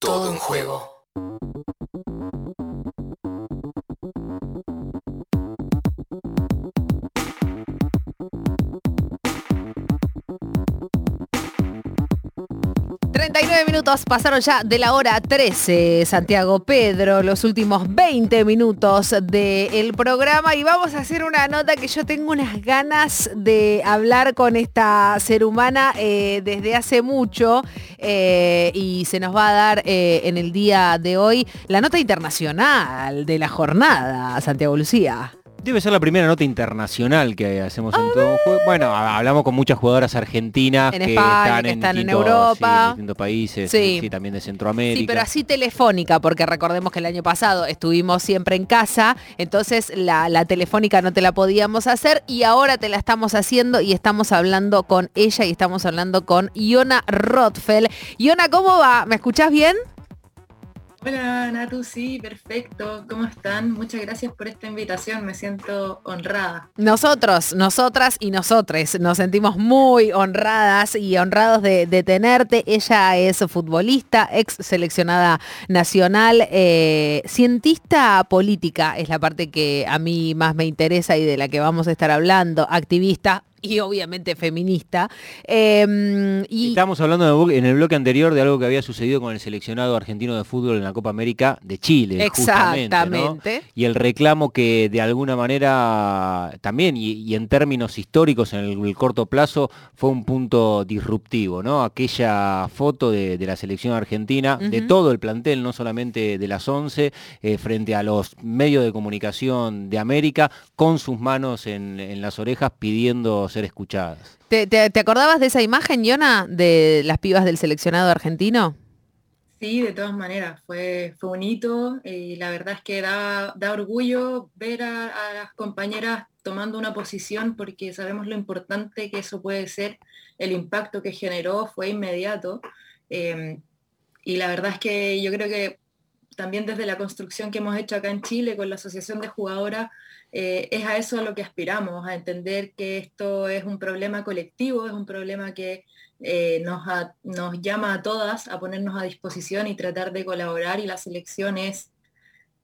Todo en juego. 39 minutos pasaron ya de la hora 13, Santiago Pedro, los últimos 20 minutos del programa y vamos a hacer una nota que yo tengo unas ganas de hablar con esta ser humana eh, desde hace mucho eh, y se nos va a dar eh, en el día de hoy la nota internacional de la jornada, Santiago Lucía. Debe ser la primera nota internacional que hacemos en todo un juego. Bueno, ha- hablamos con muchas jugadoras argentinas En que España, están, que en, están en distintos, Europa. sí, en distintos países, Sí. sí, también de Centroamérica. Sí, pero así telefónica, porque recordemos que el año pasado estuvimos siempre en casa, entonces la, la telefónica no te la podíamos hacer y ahora te la estamos haciendo y estamos hablando con ella y estamos hablando con Iona Rothfeld. Iona, ¿cómo va? ¿Me escuchás bien? Hola Natu, sí, perfecto. ¿Cómo están? Muchas gracias por esta invitación. Me siento honrada. Nosotros, nosotras y nosotres nos sentimos muy honradas y honrados de, tenerte. Ella es futbolista, ex seleccionada nacional, eh, cientista política, es la parte que a mí más me interesa y de la que vamos a estar hablando, activista y obviamente feminista. Eh, y Estábamos hablando en el blo- en el bloque anterior de algo que había sucedido con el seleccionado argentino de fútbol en la Copa América de Chile. Exactamente. Y el reclamo que de alguna manera también, y, y en términos históricos, en el, el corto plazo, fue un punto disruptivo, ¿no? Aquella foto de, de la selección argentina, de todo el plantel, no solamente de las 11, eh, frente a los medios de comunicación de América, con sus manos en, en las orejas pidiendo ser escuchadas. ¿te, te- te acordabas de esa imagen, Iona, de las pibas del seleccionado argentino? Sí, de todas maneras, fue, fue un hito y la verdad es que da, da orgullo ver a, a las compañeras tomando una posición porque sabemos lo importante que eso puede ser. El impacto que generó fue inmediato. eh, y la verdad es que yo creo que también desde la construcción que hemos hecho acá en Chile con la Asociación de Jugadoras, eh, es a eso a lo que aspiramos, a entender que esto es un problema colectivo, es un problema que eh, nos, nos llama a todas a ponernos a disposición y tratar de colaborar y la selección es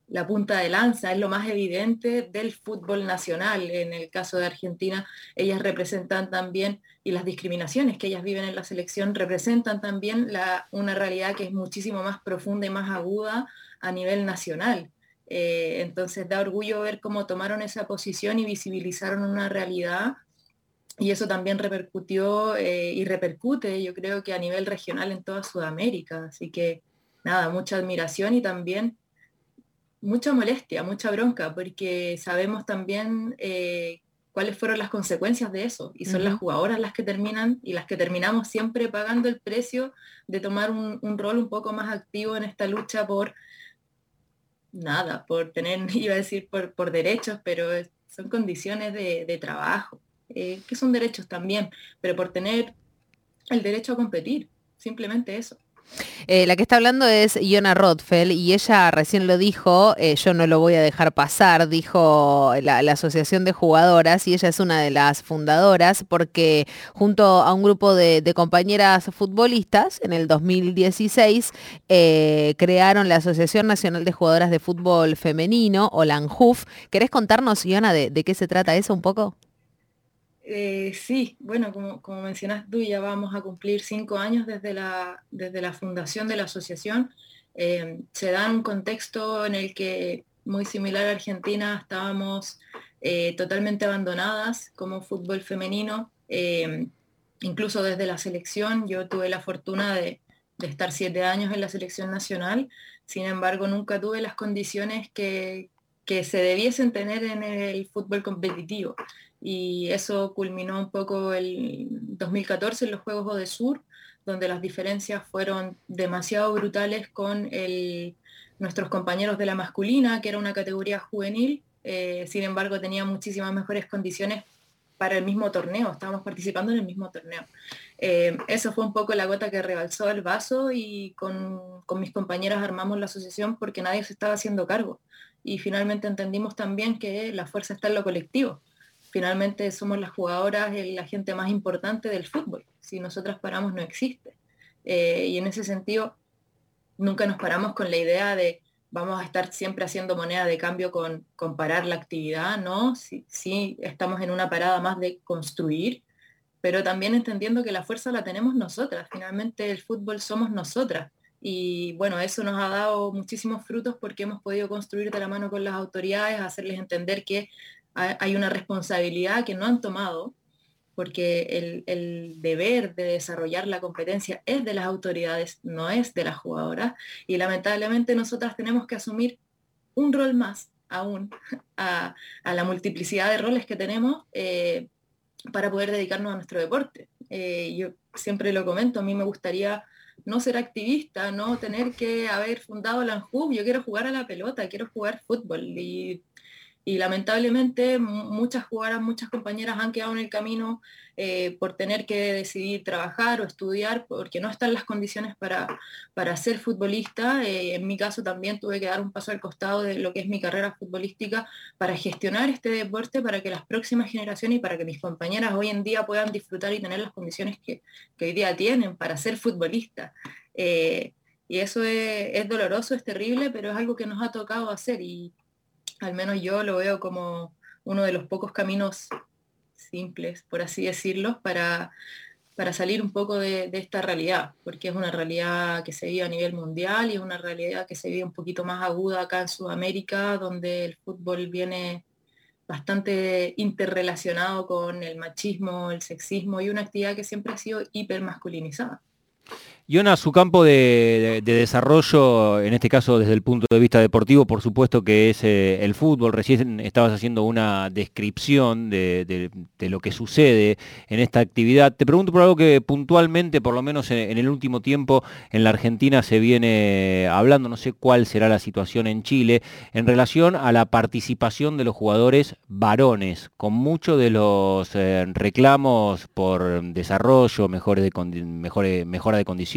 la punta de lanza, es lo más evidente del fútbol nacional. En el caso de Argentina, ellas representan también, y las discriminaciones que ellas viven en la selección representan también la- una realidad que es muchísimo más profunda y más aguda a nivel nacional. Eh, entonces da orgullo ver cómo tomaron esa posición y visibilizaron una realidad y eso también repercutió eh, y repercute, yo creo que a nivel regional en toda Sudamérica. Así que nada, mucha admiración y también mucha molestia, mucha bronca, porque sabemos también eh, cuáles fueron las consecuencias de eso. Y son las jugadoras las que terminan y las que terminamos siempre pagando el precio de tomar un, un rol un poco más activo en esta lucha por nada, por tener, iba a decir por, por derechos, pero son condiciones de, de trabajo, eh, que son derechos también, pero por tener el derecho a competir, simplemente eso. Eh, la que está hablando es Iona Rothfeld y ella recién lo dijo, eh, yo no lo voy a dejar pasar, dijo la, Asociación de Jugadoras y ella es una de las fundadoras porque junto a un grupo de, compañeras futbolistas en el 2016 eh, crearon la Asociación Nacional de Jugadoras de Fútbol Femenino o. ¿Querés contarnos, Iona, de qué se trata eso un poco? Eh, sí, bueno, como, como mencionas tú, ya vamos a cumplir cinco años desde la, desde la fundación de la asociación. Eh, se da un contexto en el que, muy similar a Argentina, estábamos eh, totalmente abandonadas como fútbol femenino. Eh, incluso desde la selección, yo tuve la fortuna de, de estar siete años en la selección nacional, sin embargo nunca tuve las condiciones que, que se debiesen tener en el fútbol competitivo y eso culminó un poco el 2014 en los Juegos Odesur, donde las diferencias fueron demasiado brutales con nuestros compañeros de la masculina, que era una categoría juvenil, eh, sin embargo tenía muchísimas mejores condiciones para el mismo torneo, estábamos participando en el mismo torneo. Eh, eso fue un poco la gota que rebalsó el vaso y con, con mis compañeras armamos la asociación porque nadie se estaba haciendo cargo. Y finalmente entendimos también que la fuerza está en lo colectivo finalmente somos las jugadoras, eh, la gente más importante del fútbol. Si nosotras paramos no existe. Eh, y en ese sentido, nunca nos paramos con la idea de vamos a estar siempre haciendo moneda de cambio con comparar la actividad, ¿no? Sí, estamos en una parada más de construir, pero también entendiendo que la fuerza la tenemos nosotras, finalmente el fútbol somos nosotras. Y bueno, eso nos ha dado muchísimos frutos porque hemos podido construir de la mano con las autoridades, hacerles entender que hay una responsabilidad que no han tomado, porque el, deber de desarrollar la competencia es de las autoridades, no es de las jugadoras. Y lamentablemente nosotras tenemos que asumir un rol más aún a, la multiplicidad de roles que tenemos eh, para poder dedicarnos a nuestro deporte. Eh, yo siempre lo comento, a mí me gustaría no ser activista, no tener que haber fundado la ANJUB, yo quiero jugar a la pelota, quiero jugar fútbol y lamentablemente muchas jugadoras, muchas compañeras han quedado en el camino eh, por tener que decidir trabajar o estudiar porque no están las condiciones para, para ser futbolista. Eh, en mi caso también tuve que dar un paso al costado de lo que es mi carrera futbolística para gestionar este deporte, para que las próximas generaciones y para que mis compañeras hoy en día puedan disfrutar y tener las condiciones que, hoy día tienen para ser futbolista. Eh, y eso es, es doloroso, es terrible, pero es algo que nos ha tocado hacer y al menos yo lo veo como uno de los pocos caminos simples, por así decirlo, para, para salir un poco de, esta realidad, porque es una realidad que se vive a nivel mundial y es una realidad que se vive un poquito más aguda acá en Sudamérica, donde el fútbol viene bastante interrelacionado con el machismo, el sexismo y una actividad que siempre ha sido hipermasculinizada. Yona, su campo de, desarrollo, en este caso desde el punto de vista deportivo, por supuesto que es eh, el fútbol. Recién estabas haciendo una descripción de, lo que sucede en esta actividad. Te pregunto por algo que puntualmente, por lo menos en, el último tiempo, en la Argentina se viene hablando, no sé cuál será la situación en Chile, en relación a la participación de los jugadores varones, con muchos de los eh, reclamos por desarrollo, mejores mejora de condiciones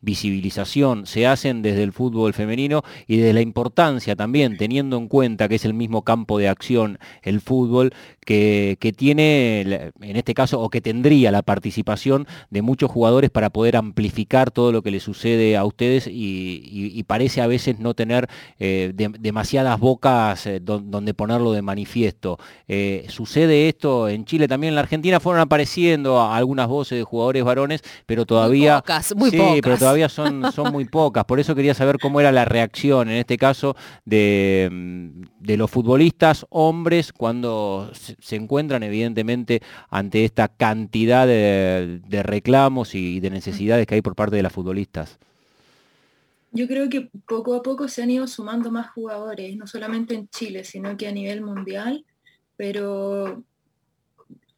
visibilización, se hacen desde el fútbol femenino y desde la importancia también, teniendo en cuenta que es el mismo campo de acción el fútbol, que, tiene, en este caso, o que tendría la participación de muchos jugadores para poder amplificar todo lo que le sucede a ustedes y, parece a veces no tener eh, demasiadas bocas eh, donde ponerlo de manifiesto. Eh, sucede esto en Chile, también en la Argentina fueron apareciendo algunas voces de jugadores varones, pero todavía muy sí, pero todavía son, son muy pocas. Por eso quería saber cómo era la reacción, en este caso, de, mm, de los futbolistas hombres cuando se, encuentran, evidentemente, ante esta cantidad de, reclamos y de necesidades que hay por parte de las futbolistas. Yo creo que poco a poco se han ido sumando más jugadores, no solamente en Chile, sino que a nivel mundial, pero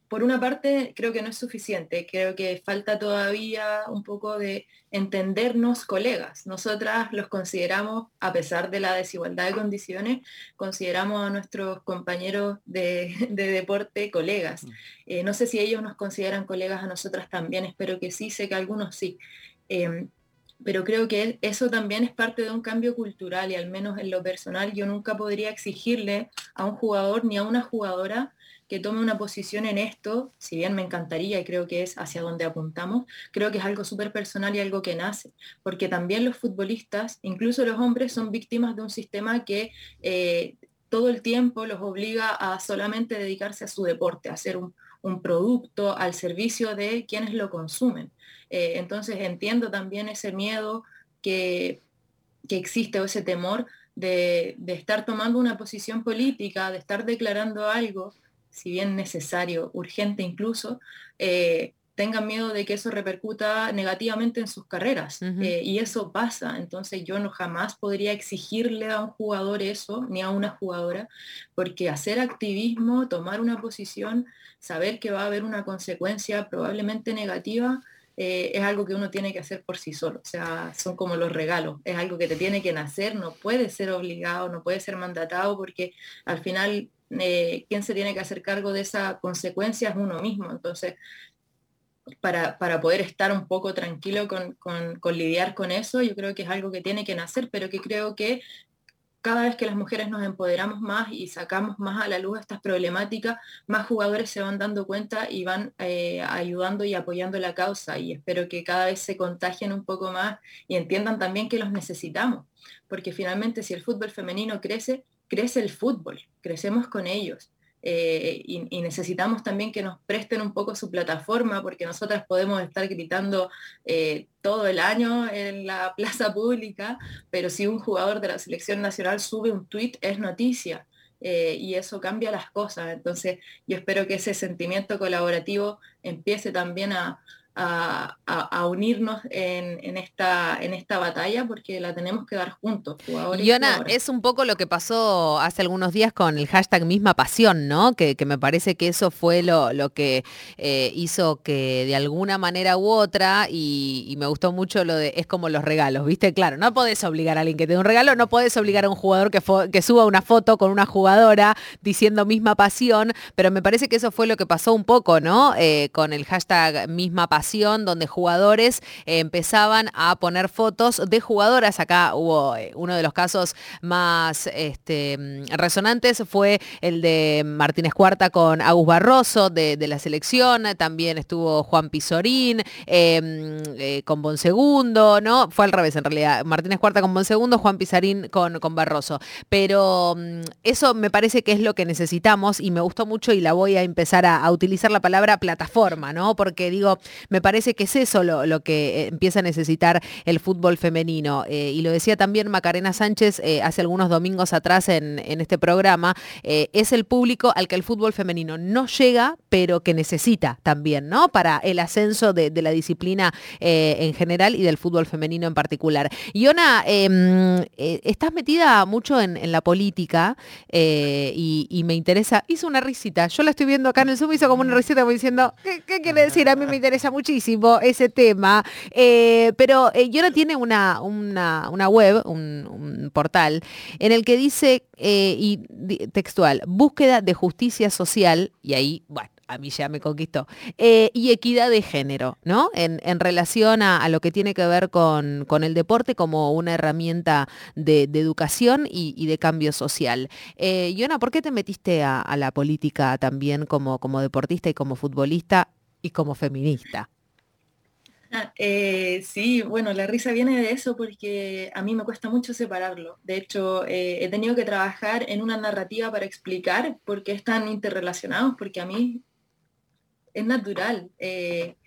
por una parte creo que no es suficiente, creo que falta todavía un poco de entendernos colegas. Nosotras los consideramos, a pesar de la desigualdad de condiciones, consideramos a nuestros compañeros de, deporte colegas. Mm. Eh, no sé si ellos nos consideran colegas a nosotras también, espero que sí, sé que algunos sí. Em, pero creo que eso también es parte de un cambio cultural y al menos en lo personal yo nunca podría exigirle a un jugador ni a una jugadora que tome una posición en esto, si bien me encantaría y creo que es hacia donde apuntamos, creo que es algo súper personal y algo que nace, porque también los futbolistas, incluso los hombres, son víctimas de un sistema que eh, todo el tiempo los obliga a solamente dedicarse a su deporte, a hacer un, producto al servicio de quienes lo consumen. Eh, entonces entiendo también ese miedo que, que existe o ese temor de, de, estar tomando una posición política, de estar declarando algo si bien necesario, urgente incluso, eh, tengan miedo de que eso repercuta negativamente en sus carreras. Eh, y eso pasa. Entonces yo no jamás podría exigirle a un jugador eso, ni a una jugadora, porque hacer activismo, tomar una posición, saber que va a haber una consecuencia probablemente negativa, eh, es algo que uno tiene que hacer por sí solo. O sea, son como los regalos. Es algo que te tiene que nacer, no puede ser obligado, no puede ser mandatado, porque al final eh, quien se tiene que hacer cargo de esa consecuencia es uno mismo. Entonces, para, poder estar un poco tranquilo con, lidiar con eso, yo creo que es algo que tiene que nacer, pero que creo que cada vez que las mujeres nos empoderamos más y sacamos más a la luz estas problemáticas, más jugadores se van dando cuenta y van eh, ayudando y apoyando la causa. Y espero que cada vez se contagien un poco más y entiendan también que los necesitamos, porque finalmente si el fútbol femenino crece, crece el fútbol, crecemos con ellos. Eh, y, necesitamos también que nos presten un poco su plataforma, porque nosotras podemos estar gritando eh, todo el año en la plaza pública, pero si un jugador de la selección nacional sube un tweet es noticia. Eh, y eso cambia las cosas. Entonces yo espero que ese sentimiento colaborativo empiece también a, a, unirnos en, esta, en esta batalla porque la tenemos que dar juntos. Yona, es un poco lo que pasó hace algunos días con el hashtag misma pasión, ¿no? Que, me parece que eso fue lo, lo que eh, hizo que de alguna manera u otra, y, me gustó mucho lo de, es como los regalos, ¿viste? Claro, no podés obligar a alguien que te dé un regalo, no podés obligar a un jugador que, que suba una foto con una jugadora diciendo misma pasión, pero me parece que eso fue lo que pasó un poco, ¿no? Eh, con el hashtag misma pasión donde jugadores empezaban a poner fotos de jugadoras. Acá hubo eh, uno de los casos más este, resonantes fue el de Martínez Cuarta con Agus Barroso de, la selección, también estuvo Juan Pizorín em, eh, con Bonsegundo, ¿no? Fue al revés en realidad, Martínez Cuarta con Bonsegundo, Juan Pizarín con, con Barroso. Pero mm, eso me parece que es lo que necesitamos y me gustó mucho y la voy a empezar a, a utilizar la palabra plataforma, ¿no? Porque digo, me parece que es eso lo, que eh, empieza a necesitar el fútbol femenino. Eh, y lo decía también Macarena Sánchez eh, hace algunos domingos atrás en, este programa, es el público al que el fútbol femenino no llega, pero que necesita también, ¿no? Para el ascenso de, la disciplina en general y del fútbol femenino en particular. Iona, em, estás metida mucho en, la política y, me interesa, hizo una risita, yo la estoy viendo acá en el Zoom, hizo como una risita diciendo, ¿qué, qué quiere decir? A mí me interesa muchísimo ese tema, eh, pero eh, Yona tiene una, una, web, un, portal, en el que dice, eh, y textual, búsqueda de justicia social, y ahí, bueno, a mí ya me conquistó, y equidad de género, ¿no? En, relación a, lo que tiene que ver con, con, el deporte como una herramienta de, educación y, de cambio social. Eh, Yona, ¿por qué te metiste a, la política también como, como deportista y como futbolista y como feminista? Ah, eh, sí, bueno, la risa viene de eso porque a mí me cuesta mucho separarlo. De hecho, eh, he tenido que trabajar en una narrativa para explicar por qué están interrelacionados, porque a mí es natural. Eh,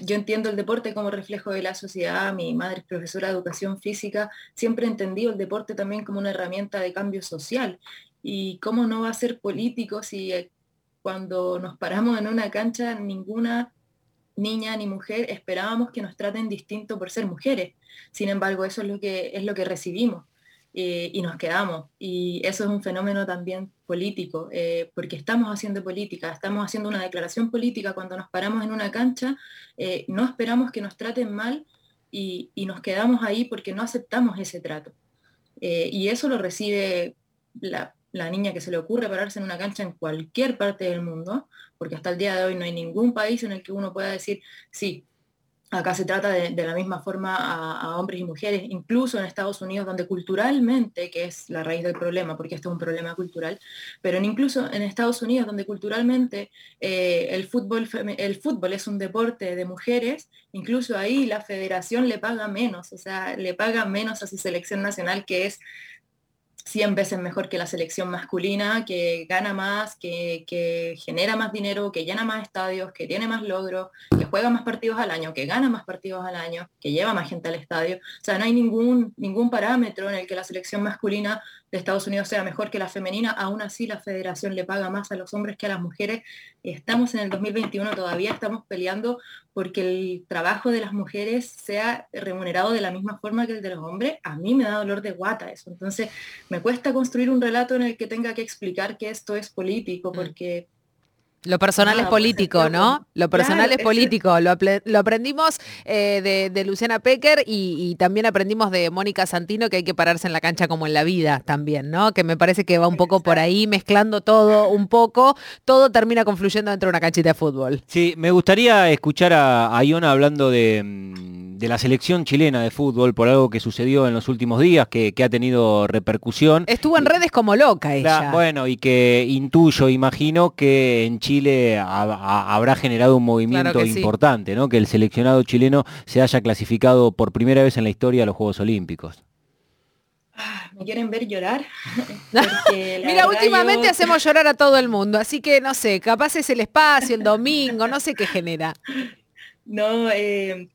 yo entiendo el deporte como reflejo de la sociedad, mi madre es profesora de educación física, siempre he entendido el deporte también como una herramienta de cambio social. ¿Y cómo no va a ser político si cuando nos paramos en una cancha ninguna niña ni mujer esperábamos que nos traten distinto por ser mujeres. Sin embargo, eso es lo que, es lo que recibimos eh, y nos quedamos. Y eso es un fenómeno también político, eh, porque estamos haciendo política, estamos haciendo una declaración política cuando nos paramos en una cancha, eh, no esperamos que nos traten mal y, y, nos quedamos ahí porque no aceptamos ese trato. y eso lo recibe la, la niña que se le ocurre pararse en una cancha en cualquier parte del mundo, porque hasta el día de hoy no hay ningún país en el que uno pueda decir, sí, acá se trata de, la misma forma a, hombres y mujeres, incluso en Estados Unidos, donde culturalmente, que es la raíz del problema, porque esto es un problema cultural, pero incluso en Estados Unidos, donde culturalmente eh, el, fútbol, el fútbol es un deporte de mujeres, incluso ahí la federación le paga menos, o sea, le paga menos a su selección nacional, que es 100 veces mejor que la selección masculina, que gana más, que, genera más dinero, que llena más estadios, que tiene más logros, que juega más partidos al año, que gana más partidos al año, que lleva más gente al estadio. O sea, no hay ningún, ningún parámetro en el que la selección masculina de Estados Unidos sea mejor que la femenina, aún así la federación le paga más a los hombres que a las mujeres. Estamos en el 2021, todavía estamos peleando porque el trabajo de las mujeres sea remunerado de la misma forma que el de los hombres. A mí me da dolor de guata eso. Entonces, me cuesta construir un relato en el que tenga que explicar que esto es político, mm. porque Lo personal es político, ¿no? Lo personal es político. Lo, aprendimos eh, de, Luciana Pecker y, también aprendimos de Mónica Santino que hay que pararse en la cancha como en la vida también, ¿no? Que me parece que va un poco por ahí, mezclando todo un poco. Todo termina confluyendo dentro de una canchita de fútbol. Sí, me gustaría escuchar a, a Iona hablando de mm, de la selección chilena de fútbol por algo que sucedió en los últimos días, que, ha tenido repercusión. Estuvo en redes como loca ella. bueno, y que intuyo, imagino que en Chile habrá generado un movimiento importante, ¿no? Que el seleccionado chileno se haya clasificado por primera vez en la historia a los Juegos Olímpicos. Ah, ¿Me quieren ver llorar? Mira, últimamente hacemos llorar a todo el mundo, así que no sé, capaz es el espacio, el domingo, no sé qué genera. No, eh,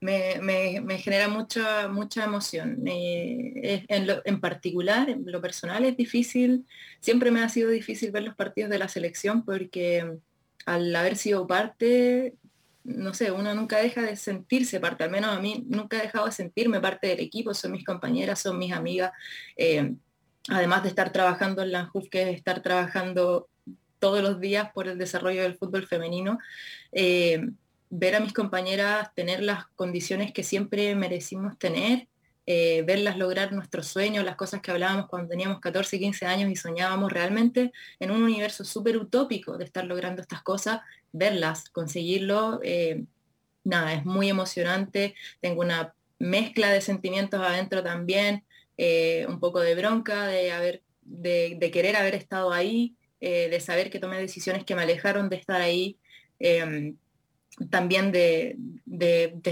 me, genera mucha, mucha emoción. Eh, en, particular, en lo personal es difícil, siempre me ha sido difícil ver los partidos de la selección porque al haber sido parte, no sé, uno nunca deja de sentirse parte, al menos a mí nunca he dejado de sentirme parte del equipo, son mis compañeras, son mis amigas, eh, además de estar trabajando en la JUF, que es estar trabajando todos los días por el desarrollo del fútbol femenino. Eh, ver a mis compañeras tener las condiciones que siempre merecimos tener, eh, verlas lograr nuestros sueños, las cosas que hablábamos cuando teníamos 14, 15 años y soñábamos realmente en un universo súper utópico de estar logrando estas cosas, verlas, conseguirlo, eh, nada, es muy emocionante, tengo una mezcla de sentimientos adentro también, eh, un poco de bronca, de, haber, de, querer haber estado ahí, de saber que tomé decisiones que me alejaron de estar ahí también de,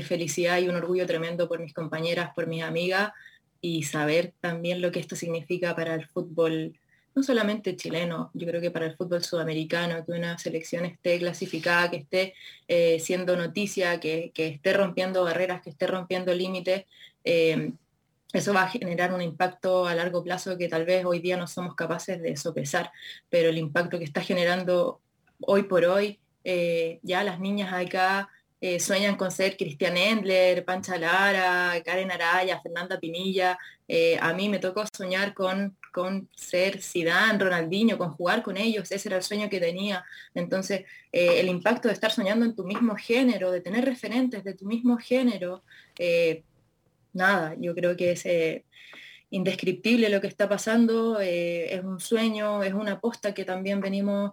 felicidad y un orgullo tremendo por mis compañeras, por mis amigas y saber también lo que esto significa para el fútbol, no solamente chileno, yo creo que para el fútbol sudamericano, que una selección esté clasificada, que esté eh, siendo noticia, que, esté rompiendo barreras, que esté rompiendo límites. Eh, eso va a generar un impacto a largo plazo que tal vez hoy día no somos capaces de sopesar, pero el impacto que está generando hoy por hoy eh, ya las niñas acá eh, sueñan con ser Cristian Endler, Pancha Lara, Karen Araya, Fernanda Pinilla. Eh, a mí me tocó soñar con, con ser Zidane, Ronaldinho, con jugar con ellos. Ese era el sueño que tenía. Entonces, el impacto de estar soñando en tu mismo género, de tener referentes de tu mismo género, nada, yo creo que es indescriptible lo que está pasando. es un sueño, es una aposta que también venimos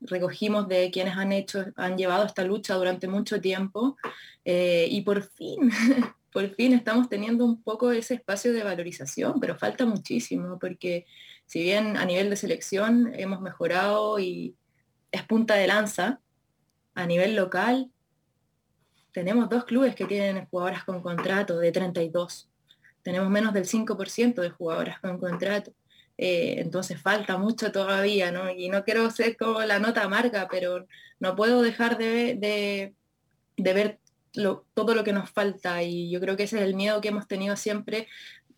recogimos de quienes han hecho, han llevado esta lucha durante mucho tiempo eh, y por fin, por fin estamos teniendo un poco ese espacio de valorización, pero falta muchísimo porque si bien a nivel de selección hemos mejorado y es punta de lanza, a nivel local tenemos dos clubes que tienen jugadoras con contrato de 32. Tenemos menos del 5% de jugadoras con contrato. Eh, entonces falta mucho todavía, ¿no? Y no quiero ser como la nota amarga, pero no puedo dejar de, ver todo lo que nos falta y yo creo que ese es el miedo que hemos tenido siempre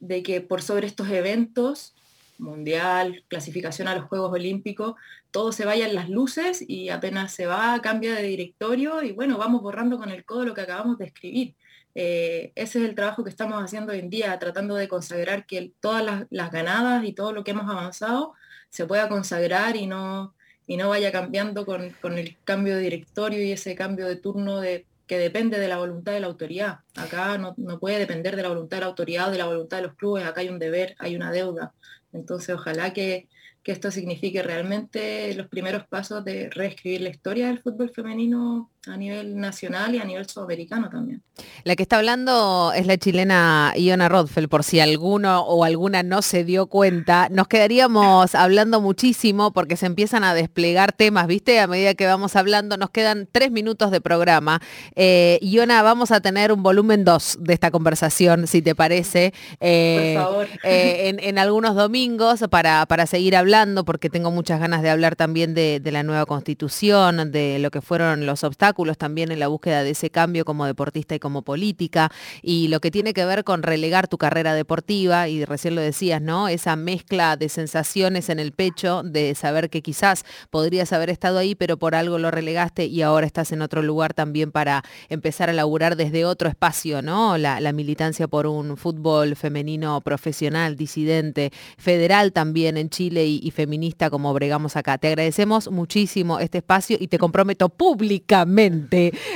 de que por sobre estos eventos, mundial, clasificación a los Juegos Olímpicos, todo se vaya en las luces y apenas se va, cambia de directorio y bueno, vamos borrando con el codo lo que acabamos de escribir. Eh, ese es el trabajo que estamos haciendo hoy en día, tratando de consagrar que todas las, ganadas y todo lo que hemos avanzado se pueda consagrar y no, y no vaya cambiando con, el cambio de directorio y ese cambio de turno que depende de la voluntad de la autoridad. Acá no, no puede depender de la voluntad de la autoridad o de la voluntad de los clubes, acá hay un deber, hay una deuda. Entonces ojalá que, que esto signifique realmente los primeros pasos de reescribir la historia del fútbol femenino a nivel nacional y a nivel sudamericano también. La que está hablando es la chilena Iona Rodfeld, por si alguno o alguna no se dio cuenta. Nos quedaríamos hablando muchísimo porque se empiezan a desplegar temas, ¿viste? A medida que vamos hablando, nos quedan tres minutos de programa. Eh, Iona, vamos a tener un volumen 2 de esta conversación, si te parece. Eh, por favor. Eh, en, algunos domingos para, para seguir hablando, porque tengo muchas ganas de hablar también de la nueva constitución, de lo que fueron los obstáculos también en la búsqueda de ese cambio como deportista y como política, y lo que tiene que ver con relegar tu carrera deportiva, y recién lo decías, ¿no? Esa mezcla de sensaciones en el pecho, de saber que quizás podrías haber estado ahí, pero por algo lo relegaste y ahora estás en otro lugar también para empezar a laburar desde otro espacio, ¿no? La, militancia por un fútbol femenino profesional, disidente, federal también en Chile y, feminista como bregamos acá. Te agradecemos muchísimo este espacio y te comprometo públicamente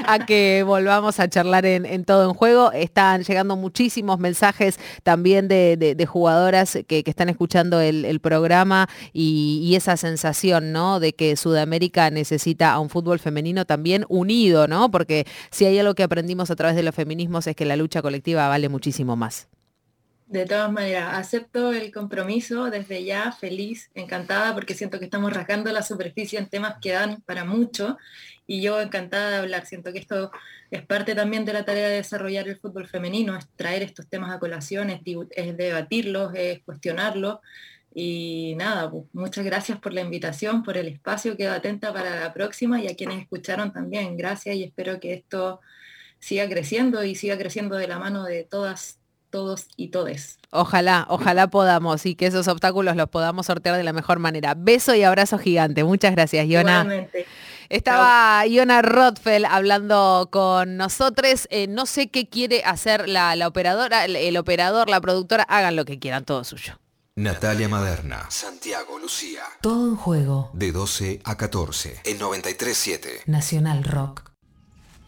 a que volvamos a charlar en, todo en juego. Están llegando muchísimos mensajes también de, jugadoras que, están escuchando el, programa y, esa sensación, ¿no? De que Sudamérica necesita a un fútbol femenino también unido, ¿no? Porque si hay algo que aprendimos a través de los feminismos es que la lucha colectiva vale muchísimo más. De todas maneras, acepto el compromiso desde ya, feliz, encantada, porque siento que estamos rasgando la superficie en temas que dan para mucho y yo encantada de hablar. Siento que esto es parte también de la tarea de desarrollar el fútbol femenino, es traer estos temas a colación, es, debatirlos, es cuestionarlos. Y nada, pues, muchas gracias por la invitación, por el espacio, quedo atenta para la próxima y a quienes escucharon también, gracias y espero que esto siga creciendo y siga creciendo de la mano de todas todos y todes. Ojalá, ojalá podamos y que esos obstáculos los podamos sortear de la mejor manera. Beso y abrazo gigante. Muchas gracias, Iona. Estaba Iona Rothfeld hablando con nosotros. Eh, no sé qué quiere hacer la, operadora, el, el, operador, la productora. Hagan lo que quieran, todo suyo. Natalia Maderna, Santiago Lucía. Todo en juego. De 12 a 14. En 93.7. Nacional Rock.